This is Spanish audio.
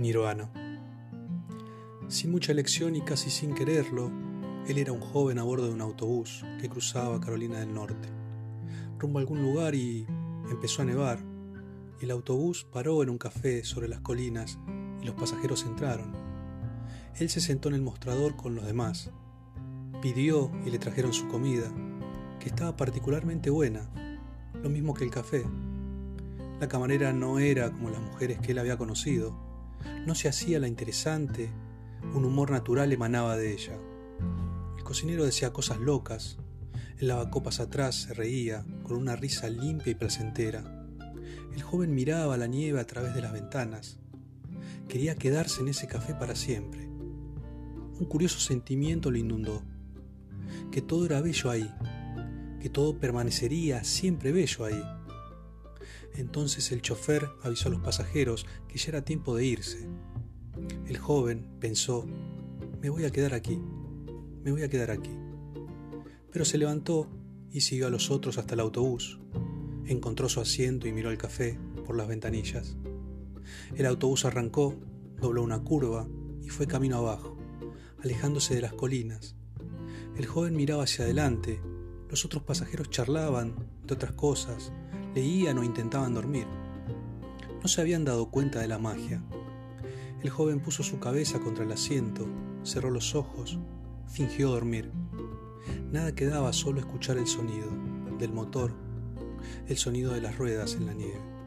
Nirvana. Sin mucha elección y casi sin quererlo, él era un joven a bordo de un autobús que cruzaba Carolina del Norte, rumbo a algún lugar y empezó a nevar. El autobús paró en un café sobre las colinas y los pasajeros entraron. Él se sentó en el mostrador con los demás. Pidió y le trajeron su comida, que estaba particularmente buena, lo mismo que el café. La camarera no era como las mujeres que él había conocido, no se hacía la interesante, un humor natural emanaba de ella. El cocinero decía cosas locas, el lavacopas atrás se reía con una risa limpia y placentera. El joven miraba la nieve a través de las ventanas. Quería quedarse en ese café para siempre. Un curioso sentimiento lo inundó, que todo era bello ahí, que todo permanecería siempre bello ahí. Entonces el chofer avisó a los pasajeros que ya era tiempo de irse. El joven pensó, me voy a quedar aquí, me voy a quedar aquí. Pero se levantó y siguió a los otros hasta el autobús. Encontró su asiento y miró el café por las ventanillas. El autobús arrancó, dobló una curva y fue camino abajo, alejándose de las colinas. El joven miraba hacia adelante, los otros pasajeros charlaban de otras cosas, leían o intentaban dormir. No se habían dado cuenta de la magia. El joven puso su cabeza contra el asiento, cerró los ojos, fingió dormir. Nada quedaba solo escuchar el sonido del motor, el sonido de las ruedas en la nieve.